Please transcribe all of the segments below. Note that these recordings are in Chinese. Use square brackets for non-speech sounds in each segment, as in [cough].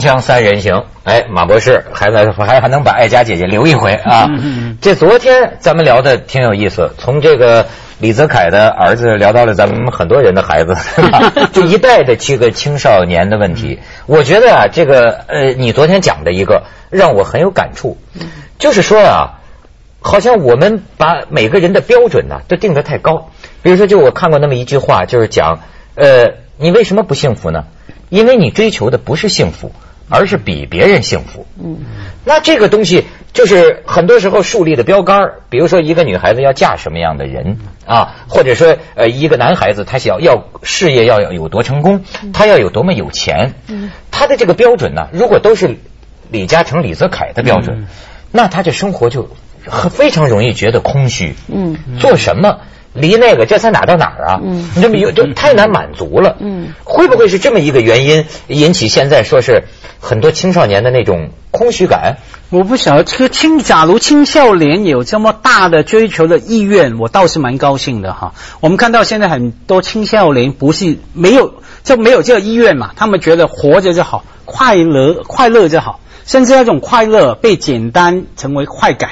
锵三人行，哎，马博士还在还还能把爱佳姐姐留一回啊！这昨天咱们聊的挺有意思，从这个李泽楷的儿子聊到了咱们很多人的孩子，[laughs] 就一代的这个青少年的问题。我觉得啊，这个呃，你昨天讲的一个让我很有感触，就是说啊，好像我们把每个人的标准呢都定得太高。比如说，就我看过那么一句话，就是讲呃，你为什么不幸福呢？因为你追求的不是幸福，而是比别人幸福。嗯，那这个东西就是很多时候树立的标杆比如说，一个女孩子要嫁什么样的人啊，或者说呃，一个男孩子他想要事业要有多成功，他要有多么有钱。嗯，他的这个标准呢，如果都是李嘉诚、李泽楷的标准，那他这生活就非常容易觉得空虚。嗯，做什么？离那个这才哪到哪儿啊？嗯，你这么有就太难满足了。嗯，会不会是这么一个原因引起现在说是很多青少年的那种空虚感？我不晓得，这个青假如青少年有这么大的追求的意愿，我倒是蛮高兴的哈。我们看到现在很多青少年不是没有就没有这个意愿嘛，他们觉得活着就好，快乐快乐就好，甚至那种快乐被简单成为快感，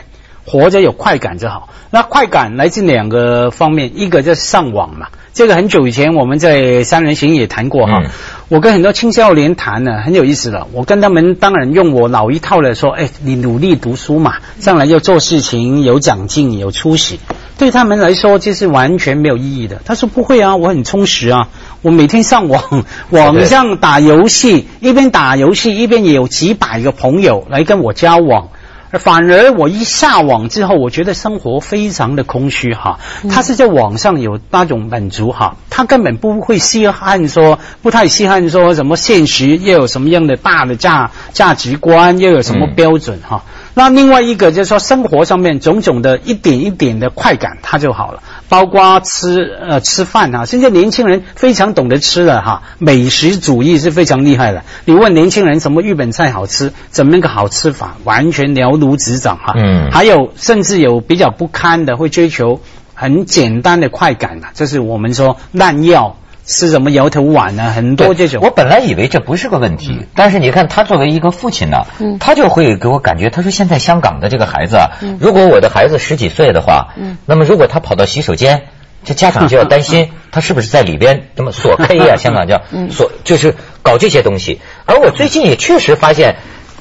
活着有快感就好。那快感来自两个方面，一个就是上网嘛，这个很久以前我们在三人行也谈过哈。我跟很多青少年谈呢，很有意思的。我跟他们当然用我老一套的说，哎，你努力读书嘛，将来要做事情，有长进，有出息。对他们来说，这是完全没有意义的。他说不会啊，我很充实啊，我每天上网，[laughs] 网上打游戏，一边打游戏一边也有几百个朋友来跟我交往。反而我一下网之后，我觉得生活非常的空虚哈。他是在网上有那种满足哈，他根本不会稀罕说，不太稀罕说什么现实又有什么样的大的价价值观，又有什么标准哈。那另外一个就是说，生活上面种种的一点一点的快感，它就好了。包括吃呃吃饭啊，现在年轻人非常懂得吃了哈，美食主义是非常厉害的。你问年轻人什么日本菜好吃，怎么个好吃法，完全了如指掌哈。嗯。还有甚至有比较不堪的，会追求很简单的快感的，这是我们说滥药。吃什么摇头丸呢？很多这种。我本来以为这不是个问题，但是你看他作为一个父亲呢，他就会给我感觉，他说现在香港的这个孩子啊，如果我的孩子十几岁的话，那么如果他跑到洗手间，这家长就要担心他是不是在里边什么锁 K 啊，[laughs] 香港叫锁，就是搞这些东西。而我最近也确实发现，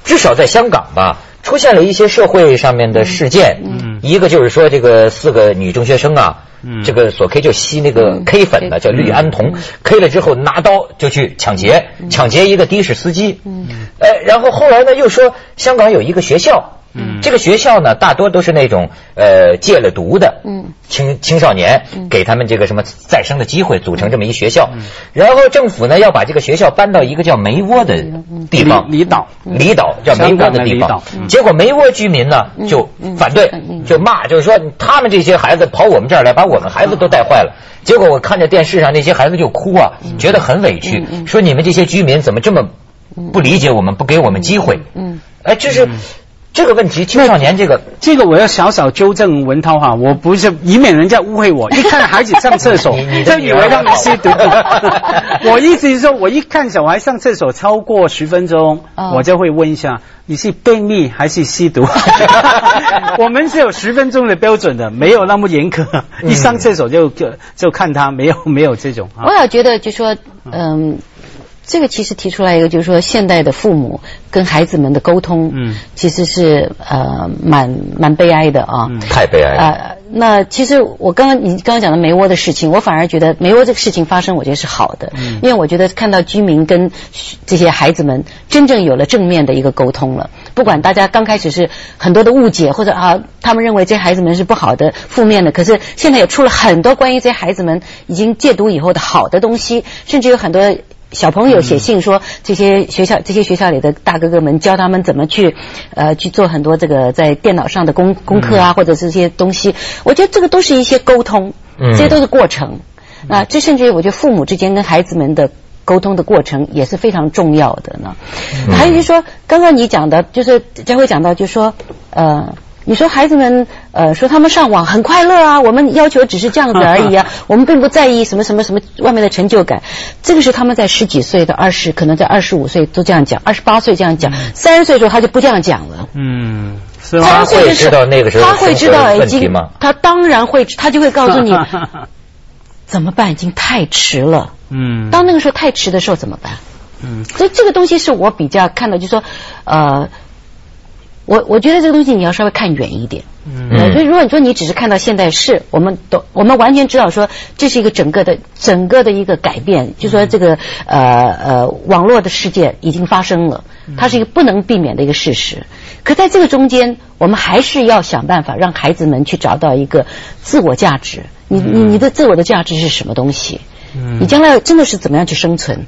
至少在香港吧。出现了一些社会上面的事件，一个就是说这个四个女中学生啊，这个索 K 就吸那个 K 粉的，叫氯胺酮，K 了之后拿刀就去抢劫，抢劫一个的士司机，哎，然后后来呢又说香港有一个学校。嗯，这个学校呢，大多都是那种呃戒了毒的，嗯，青青少年，给他们这个什么再生的机会，组成这么一学校。然后政府呢要把这个学校搬到一个叫梅窝的地方，离岛，离岛叫梅窝的地方。结果梅窝居民呢就反对，就骂，就是说他们这些孩子跑我们这儿来，把我们孩子都带坏了。结果我看着电视上那些孩子就哭啊，觉得很委屈，说你们这些居民怎么这么不理解我们，不给我们机会？嗯，哎，就是。这个问题，青少年这个，这个我要小小纠正文涛哈，我不是以免人家误会我，一看孩子上厕所 [laughs] 就以为他们吸毒。[laughs] 我意思是说，我一看小孩上厕所超过十分钟，我就会问一下，你是便秘还是吸毒？[laughs] 我们是有十分钟的标准的，没有那么严苛，一上厕所就就就看他，没有没有这种。我也觉得就说，嗯。这个其实提出来一个，就是说现代的父母跟孩子们的沟通，嗯，其实是呃蛮蛮悲哀的啊，太悲哀了。呃那其实我刚刚你刚刚讲的梅窝的事情，我反而觉得梅窝这个事情发生，我觉得是好的，嗯，因为我觉得看到居民跟这些孩子们真正有了正面的一个沟通了，不管大家刚开始是很多的误解或者啊，他们认为这孩子们是不好的、负面的，可是现在也出了很多关于这些孩子们已经戒毒以后的好的东西，甚至有很多。小朋友写信说，这些学校这些学校里的大哥哥们教他们怎么去，呃，去做很多这个在电脑上的功功课啊，或者这些东西。我觉得这个都是一些沟通，这些都是过程。啊，这甚至我觉得父母之间跟孩子们的沟通的过程也是非常重要的呢。还有就是说，刚刚你讲的，就是佳慧讲到，就是说，呃，你说孩子们呃说他们上网很快乐啊，我们要求只是这样子而已啊，[laughs] 我们并不在意什么什么什么外面的成就感。这个是他们在十几岁到二十，可能在二十五岁都这样讲，二十八岁这样讲，三十岁的时候他就不这样讲了。嗯，他会知道那个时候他会知道已经，他当然会，他就会告诉你 [laughs] 怎么办，已经太迟了。嗯，当那个时候太迟的时候怎么办？嗯，所以这个东西是我比较看到，就是说，呃。我我觉得这个东西你要稍微看远一点，嗯，所以如果你说你只是看到现在是，我们都我们完全知道说这是一个整个的整个的一个改变，就说这个呃呃网络的世界已经发生了，它是一个不能避免的一个事实。可在这个中间，我们还是要想办法让孩子们去找到一个自我价值。你你你的自我的价值是什么东西？嗯，你将来真的是怎么样去生存？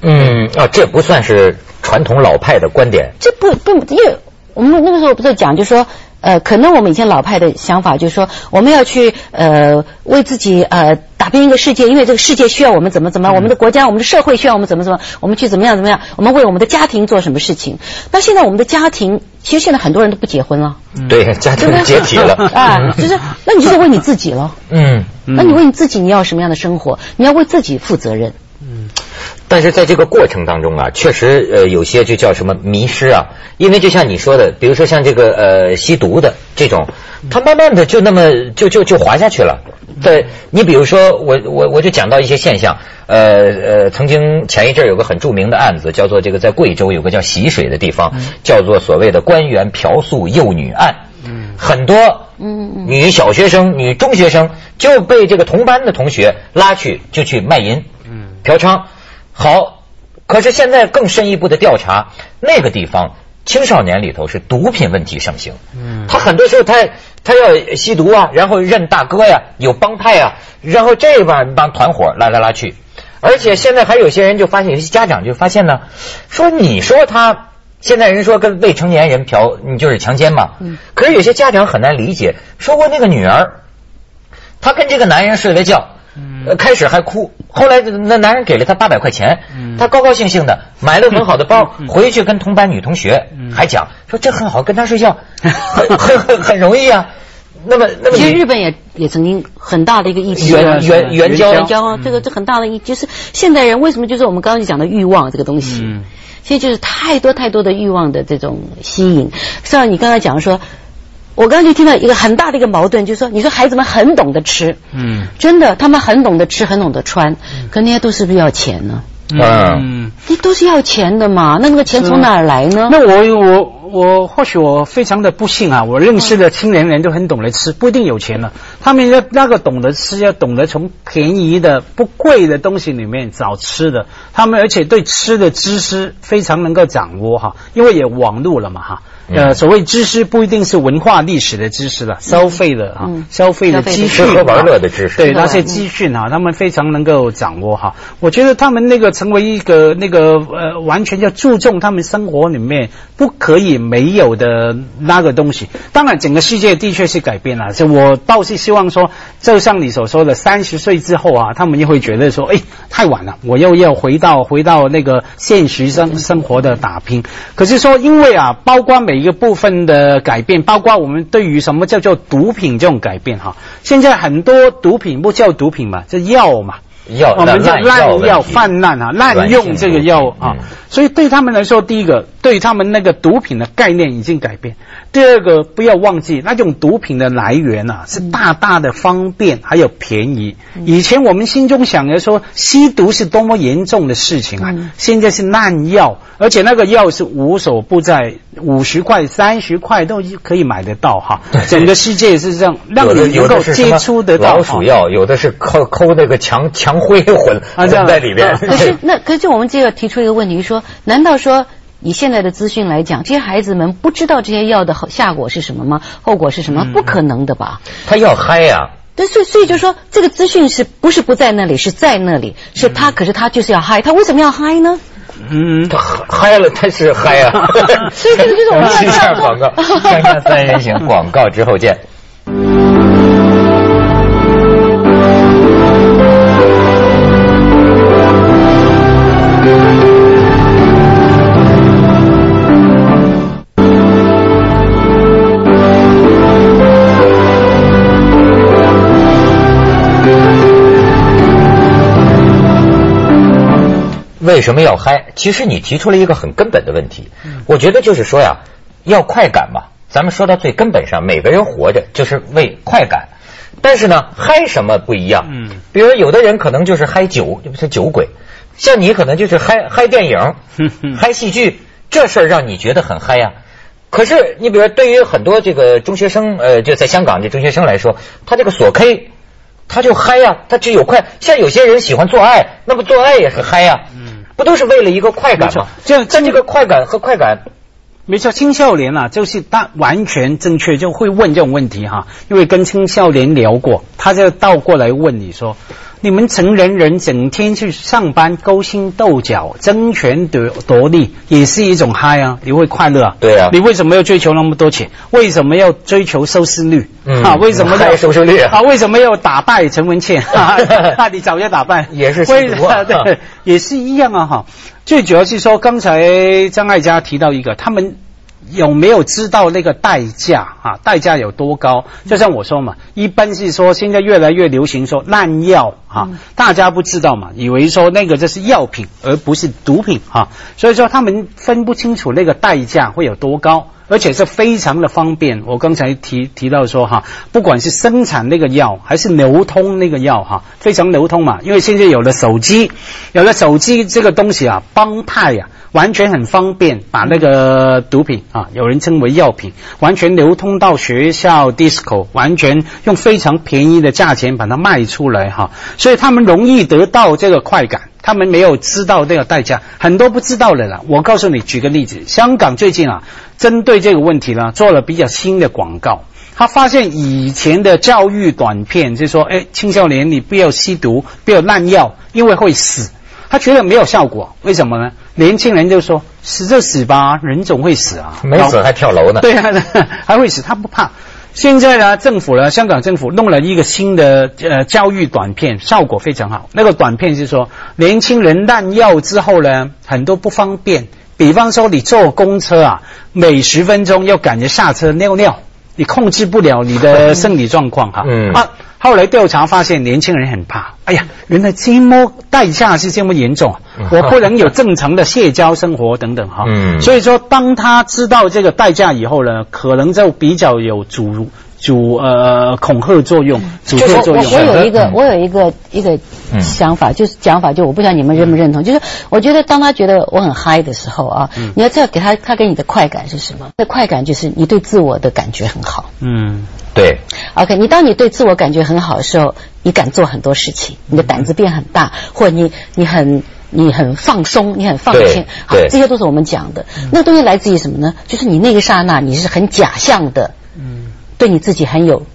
嗯啊，这不算是传统老派的观点。这不不因为。我们那个时候不是讲，就说，呃，可能我们以前老派的想法就是说，我们要去呃为自己呃打拼一个世界，因为这个世界需要我们怎么怎么，我们的国家、我们的社会需要我们怎么怎么，我们去怎么样怎么样，我们为我们的家庭做什么事情。那现在我们的家庭，其实现在很多人都不结婚了，对，家庭解 [laughs] 体了啊，就是那你就是为你自己了，嗯，那你为你自己，你要什么样的生活？你要为自己负责任。嗯。但是在这个过程当中啊，确实呃有些就叫什么迷失啊，因为就像你说的，比如说像这个呃吸毒的这种，他慢慢的就那么就就就滑下去了。对，你比如说我我我就讲到一些现象，呃呃，曾经前一阵有个很著名的案子，叫做这个在贵州有个叫习水的地方，叫做所谓的官员嫖宿幼女案，很多女小学生、女中学生就被这个同班的同学拉去就去卖淫、嫖娼。好，可是现在更深一步的调查，那个地方青少年里头是毒品问题盛行。嗯，他很多时候他他要吸毒啊，然后认大哥呀，有帮派啊，然后这帮帮团伙拉来拉去，而且现在还有些人就发现，有些家长就发现呢，说你说他现在人说跟未成年人嫖，你就是强奸嘛。嗯，可是有些家长很难理解，说我那个女儿，她跟这个男人睡了觉。呃，开始还哭，后来那男人给了他八百块钱，他高高兴兴的买了很好的包，回去跟同班女同学还讲说这很好，跟他睡觉很很很容易啊。那么，那么其实日本也也曾经很大的一个议题，援援援交援交啊，这个这很大的一就是现代人为什么就是我们刚刚讲的欲望这个东西，其实就是太多太多的欲望的这种吸引，像你刚才讲说。我刚刚就听到一个很大的一个矛盾，就是说，你说孩子们很懂得吃，嗯，真的，他们很懂得吃，很懂得穿，可那些都是不是要钱呢？嗯，那都是要钱的嘛，那那个钱从哪儿来呢？那我我我或许我非常的不幸啊，我认识的青年人都很懂得吃，不一定有钱了，他们要那个懂得吃，要懂得从便宜的不贵的东西里面找吃的，他们而且对吃的知识非常能够掌握哈，因为也网络了嘛哈。呃，所谓知识不一定是文化历史的知识了，消费的啊，消费的资讯，和玩乐的知识，对那些资讯啊，他们非常能够掌握哈。我觉得他们那个成为一个那个呃，完全要注重他们生活里面不可以没有的那个东西。当然，整个世界的确是改变了。就我倒是希望说，就像你所说的，三十岁之后啊，他们又会觉得说，哎，太晚了，我又要回到回到那个现实生生活的打拼。可是说，因为啊，包括每一个部分的改变，包括我们对于什么叫做毒品这种改变哈。现在很多毒品不叫毒品嘛，叫药嘛。药，我们叫滥药泛滥啊，滥用这个药啊。所以对他们来说，第一个，对他们那个毒品的概念已经改变。第二个，不要忘记那种毒品的来源啊，是大大的方便还有便宜。以前我们心中想着说吸毒是多么严重的事情啊，现在是滥药，而且那个药是无所不在，五十块、三十块都可以买得到哈。整个世界是这样，让你能够接触得到。老鼠药有的是抠抠那个强强灰混混在里边。可是那可是我们就要提出一个问题说，难道说？以现在的资讯来讲，这些孩子们不知道这些药的下果是什么吗？后果是什么？不可能的吧？他要嗨呀！对，所以所以就说，这个资讯是不是不在那里？是在那里，是他，可是他就是要嗨，他为什么要嗨呢？嗯，他嗨了，他是嗨啊！[laughs] 所以这个就是我们 [laughs] 一下广告，锵锵三人行广告之后见。为什么要嗨？其实你提出了一个很根本的问题，我觉得就是说呀，要快感嘛。咱们说到最根本上，每个人活着就是为快感。但是呢，嗨什么不一样？嗯，比如有的人可能就是嗨酒，就是酒鬼；像你可能就是嗨嗨电影、嗨戏剧，这事儿让你觉得很嗨呀。可是你比如对于很多这个中学生，呃，就在香港这中学生来说，他这个锁 K，他就嗨呀，他只有快。像有些人喜欢做爱，那么做爱也是嗨呀，嗯，不都是为了一个快感吗？这样，但这个快感和快感。没错，青少年啊，就是他完全正确，就会问这种问题哈。因为跟青少年聊过，他就倒过来问你说：你们成年人整天去上班，勾心斗角、争权夺夺利，也是一种嗨啊？你会快乐啊？对啊。你为什么要追求那么多钱？为什么要追求收视率？啊？为什么要收视率 [laughs] 啊？为什么要打败陈文茜？[laughs] 那你早就打败，也是为 [laughs] 对，也是一样啊哈。最主要是说，刚才张爱嘉提到一个，他们有没有知道那个代价啊？代价有多高？就像我说嘛，一般是说现在越来越流行说滥药啊，大家不知道嘛，以为说那个这是药品而不是毒品啊，所以说他们分不清楚那个代价会有多高。而且是非常的方便。我刚才提提到说哈，不管是生产那个药还是流通那个药哈，非常流通嘛。因为现在有了手机，有了手机这个东西啊，帮派呀，完全很方便，把那个毒品啊，有人称为药品，完全流通到学校 disco，完全用非常便宜的价钱把它卖出来哈，所以他们容易得到这个快感。他们没有知道这个代价，很多不知道的了。我告诉你，举个例子，香港最近啊，针对这个问题呢，做了比较新的广告。他发现以前的教育短片，就说，哎，青少年你不要吸毒，不要滥药，因为会死。他觉得没有效果，为什么呢？年轻人就说，死就死吧，人总会死啊，没死还跳楼呢。对啊，[laughs] 还会死，他不怕。现在呢，政府呢，香港政府弄了一个新的呃教育短片，效果非常好。那个短片是说，年轻人滥药之后呢，很多不方便。比方说，你坐公车啊，每十分钟要赶着下车尿尿，你控制不了你的 [laughs] 生理状况哈。嗯。啊，后来调查发现，年轻人很怕。哎呀，原来这么代价是这么严重，我不能有正常的社交生活等等哈。[laughs] 嗯，所以说，当他知道这个代价以后呢，可能就比较有主主呃恐吓作用，阻吓作用。我有一个我有一个一个想法，就是讲法，就我不知道你们认不认同，就是我觉得当他觉得我很嗨的时候啊，你要知道给他他给你的快感是什么？那快感就是你对自我的感觉很好。嗯，对。OK，你当你对自我感觉很好的时候。你敢做很多事情，你的胆子变很大，或者你你很你很放松，你很放心，好，这些都是我们讲的。那东西来自于什么呢？就是你那个刹那，你是很假象的，嗯，对你自己很有，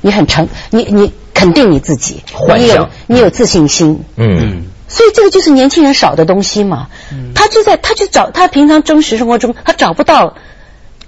你很诚，你你肯定你自己，你有你有自信心，嗯，所以这个就是年轻人少的东西嘛。他就在他去找他平常真实生活中他找不到。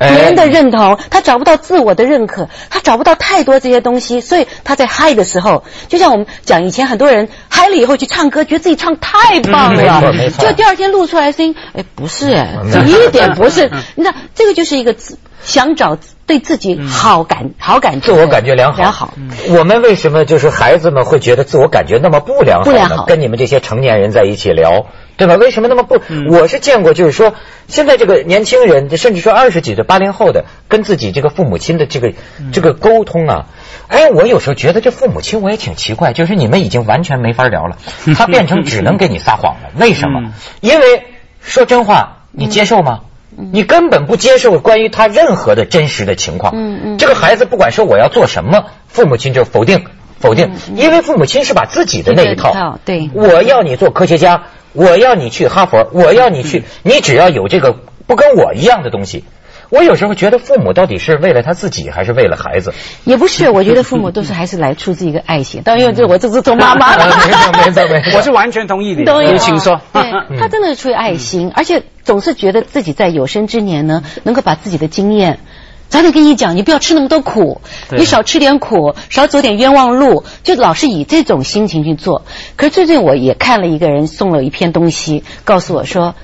别人的认同，他找不到自我的认可，他找不到太多这些东西，所以他在嗨的时候，就像我们讲以前很多人嗨了以后去唱歌，觉得自己唱太棒了，就第二天录出来声音，哎，不是哎，一点不是，你知道这个就是一个想找对自己好感好感自我感觉良好良好。我们为什么就是孩子们会觉得自我感觉那么不良好？不良好，跟你们这些成年人在一起聊。对吧？为什么那么不？我是见过，就是说，现在这个年轻人，甚至说二十几的八零后的，跟自己这个父母亲的这个这个沟通啊，哎，我有时候觉得这父母亲我也挺奇怪，就是你们已经完全没法聊了，[laughs] 他变成只能给你撒谎了。为什么？因为说真话，你接受吗？你根本不接受关于他任何的真实的情况。嗯嗯。这个孩子不管说我要做什么，父母亲就否定否定，因为父母亲是把自己的那一套，对，我要你做科学家。我要你去哈佛，我要你去，你只要有这个不跟我一样的东西。我有时候觉得父母到底是为了他自己，还是为了孩子？也不是，我觉得父母都是还是来出自一个爱心。当然，这我这是做妈妈的，没错没错，我是完全同意的。你，请说。对他真的是出于爱心，而且总是觉得自己在有生之年呢，能够把自己的经验。早点跟你讲，你不要吃那么多苦，你少吃点苦，少走点冤枉路，就老是以这种心情去做。可是最近我也看了一个人送了一篇东西，告诉我说。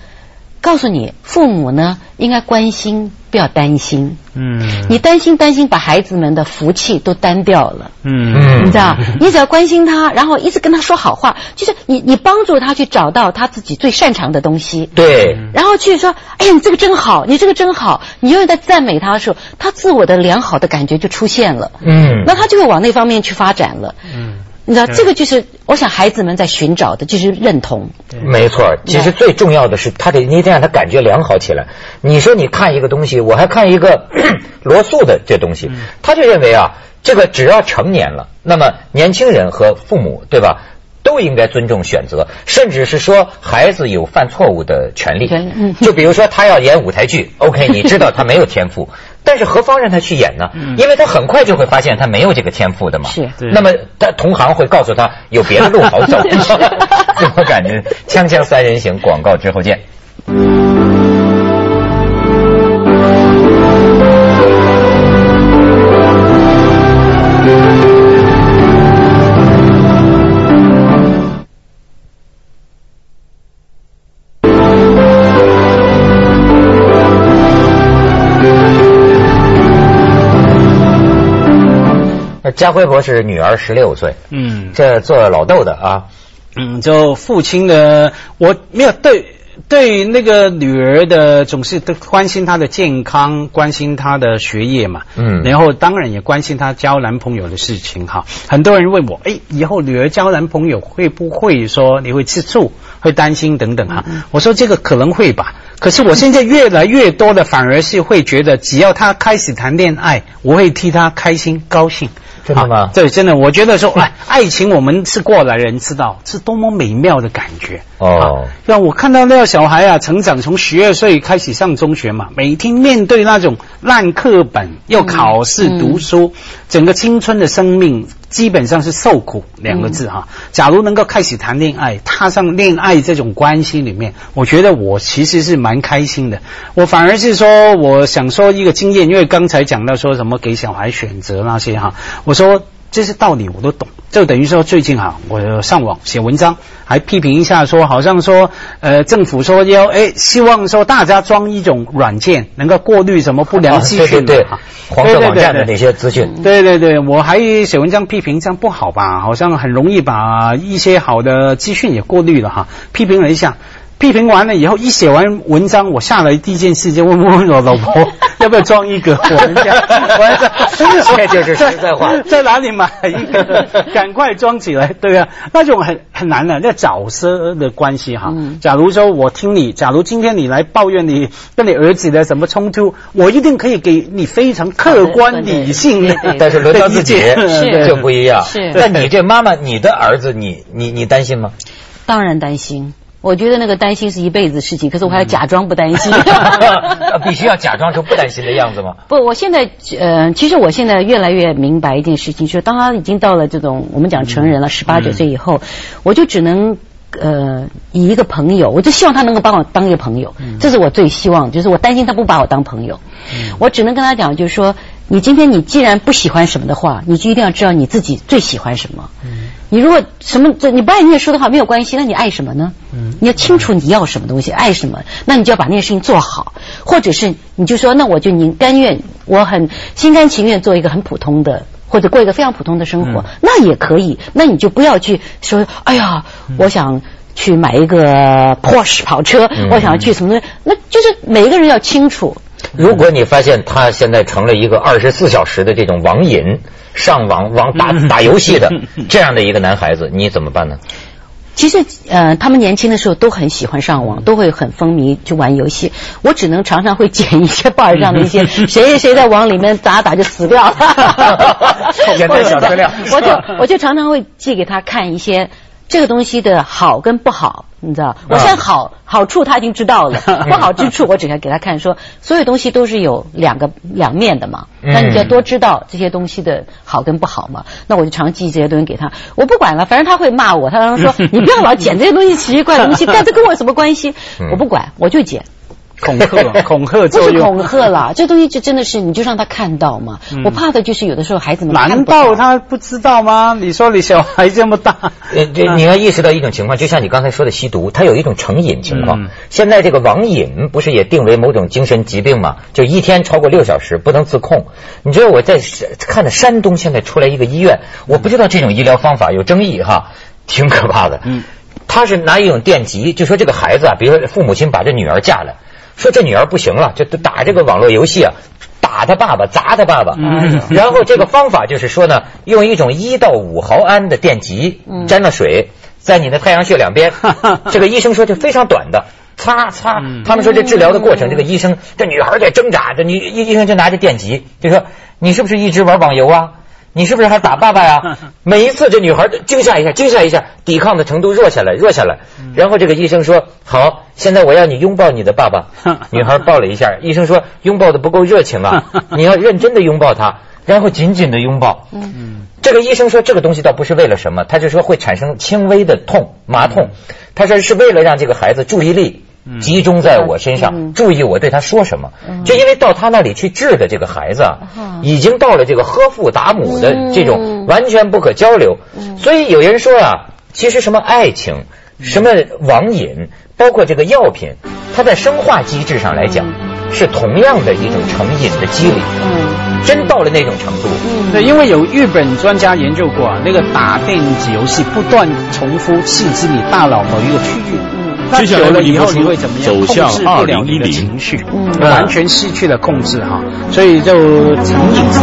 告诉你，父母呢应该关心，不要担心。嗯你担心担心，把孩子们的福气都担掉了。嗯你知道，你只要关心他，然后一直跟他说好话，就是你你帮助他去找到他自己最擅长的东西。对，然后去说，哎呀，你这个真好，你这个真好，你永远在赞美他的时候，他自我的良好的感觉就出现了，嗯那他就会往那方面去发展了。嗯你知道，这个就是我想孩子们在寻找的，就是认同。没错，其实最重要的是，他得你得让他感觉良好起来。你说你看一个东西，我还看一个 [coughs] 罗素的这东西，他就认为啊，这个只要成年了，那么年轻人和父母，对吧？都应该尊重选择，甚至是说孩子有犯错误的权利权利嗯。就比如说他要演舞台剧，OK，[laughs] 你知道他没有天赋，但是何方让他去演呢？因为他很快就会发现他没有这个天赋的嘛。是那么他同行会告诉他有别的路好走。[laughs] [laughs] 我感觉《锵锵三人行》广告之后见。家辉博士女儿十六岁，嗯这做老豆的啊，嗯，就父亲的，我没有对对那个女儿的总是都关心她的健康，关心她的学业嘛，嗯然后当然也关心她交男朋友的事情哈。很多人问我，哎，以后女儿交男朋友会不会说你会吃醋，会担心等等哈？我说这个可能会吧。可是我现在越来越多的反而是会觉得，只要她开始谈恋爱，我会替她开心高兴。真的吗？啊对，真的，我觉得说，[laughs] 哎，爱情我们是过来人知道是多么美妙的感觉。哦。啊让我看到那个小孩啊，成长从十二岁开始上中学嘛，每天面对那种烂课本，要考试嗯。读书，整个青春的生命基本上是受苦两个字哈。假如能够开始谈恋爱，踏上恋爱这种关系里面，我觉得我其实是蛮开心的。我反而是说，我想说一个经验，因为刚才讲到说什么给小孩选择那些哈，我说。这些道理我都懂，就等于说最近哈，我上网写文章，还批评一下说，好像说，呃，政府说要，哎，希望说大家装一种软件，能够过滤什么不良资讯、啊对对对哈黄色网站的那些资讯。对对对，我还写文章批评这样不好吧？好像很容易把一些好的资讯也过滤了哈。批评了一下，批评完了以后，一写完文章，我下来第一件事就问问我老婆 [laughs] 要不要装一个我们家，[laughs] 我还在这就是实在话 [laughs] 在哪里买一个？赶快装起来，对啊，那种很很难的，那角色的关系哈。嗯假如说我听你，假如今天你来抱怨你跟你儿子的什么冲突，我一定可以给你非常客观理性的但是轮到自己是就不一样。是那你这妈妈，你的儿子，你你你担心吗？当然担心，我觉得那个担心是一辈子的事情，可是我还要假装不担心。[laughs] 必须要假装出不担心的样子吗？不，我现在呃，其实我现在越来越明白一件事情，就是当他已经到了这种我们讲成人了，十八九岁以后，我就只能。呃，以一个朋友，我就希望他能够把我当一个朋友，这是我最希望，就是我担心他不把我当朋友，我只能跟他讲，就是说，你今天你既然不喜欢什么的话，你就一定要知道你自己最喜欢什么。你如果什么这你不爱你也说的话没有关系，那你爱什么呢？你要清楚你要什么东西，爱什么，那你就要把那件事情做好，或者是你就说，那我就宁甘愿，我很心甘情愿做一个很普通的。或者过一个非常普通的生活，那也可以。那你就不要去说，哎呀，我想去买一个 Porsche 跑车，我想去什么东西，那就是每一个人要清楚。如果你发现他现在成了一个二十四小时的这种网瘾、上网网打打游戏的 [laughs] 这样的一个男孩子，你怎么办呢？其实，呃，他们年轻的时候都很喜欢上网，都会很风靡去玩游戏。我只能常常会捡一些报纸上的一些 [laughs] 谁谁谁在网里面打打就死掉了，[laughs] 简单小资料我就我就常常会寄给他看一些这个东西的好跟不好，你知道？我现在好好处他已经知道了，[laughs] 不好之处我只能给他看说，所有东西都是有两个两面的嘛。那你就要多知道这些东西的好跟不好嘛。那我就常寄这些东西给他，我不管了，反正他会骂我，他常常说 [laughs] 你不要老捡这些东西奇奇怪的东西，但这跟我有什么关系？我不管，我就捡。恐吓，[laughs] 恐吓不是。恐吓啦，[laughs] 这东西就真的是你就让他看到嘛。我怕的就是有的时候孩子们难道他不知道吗？你说你小孩这么大，呃，这你 [laughs] 要意识到一种情况，就像你刚才说的吸毒，它有一种成瘾情况。嗯现在这个网瘾不是也定为某种精神疾病吗？就一天超过六小时不能自控。你知道我在看的山东现在出来一个医院，我不知道这种医疗方法有争议哈，挺可怕的。嗯，他是拿一种电极，就说这个孩子啊，比如说父母亲把这女儿嫁来，说这女儿不行了，就打这个网络游戏啊。打他爸爸，砸他爸爸，嗯然后这个方法就是说呢，用一种一到五毫安的电极嗯沾了水，在你的太阳穴两边，这个医生说这非常短的，擦擦嗯。他们说这治疗的过程，这个医生这女孩在挣扎，这女医医生就拿着电极，就说你是不是一直玩网游啊？你是不是还打爸爸呀？[laughs] 每一次这女孩惊吓一下，惊吓一下，抵抗的程度弱下来，弱下来。然后这个医生说：“好，现在我要你拥抱你的爸爸。[laughs] ”女孩抱了一下，医生说：“拥抱的不够热情啊，[laughs] 你要认真的拥抱他，然后紧紧的拥抱。”嗯这个医生说，这个东西倒不是为了什么，他就说会产生轻微的痛，麻痛。他说是为了让这个孩子注意力集中在我身上，嗯。注意我对他说什么。就因为到他那里去治的这个孩子啊，已经到了这个呵父打母的这种嗯。完全不可交流。所以有人说啊，其实什么爱情、什么网瘾，包括这个药品，它在生化机制上来讲，是同样的一种成瘾的机理。嗯。真到了那种程度，对，因为有日本专家研究过啊，那个打电子游戏不断重复刺激你大脑某一个区域，那接下来久了以后你会怎么样？走向控制不了你的2010情绪，嗯完全失去了控制哈，所以就成瘾性。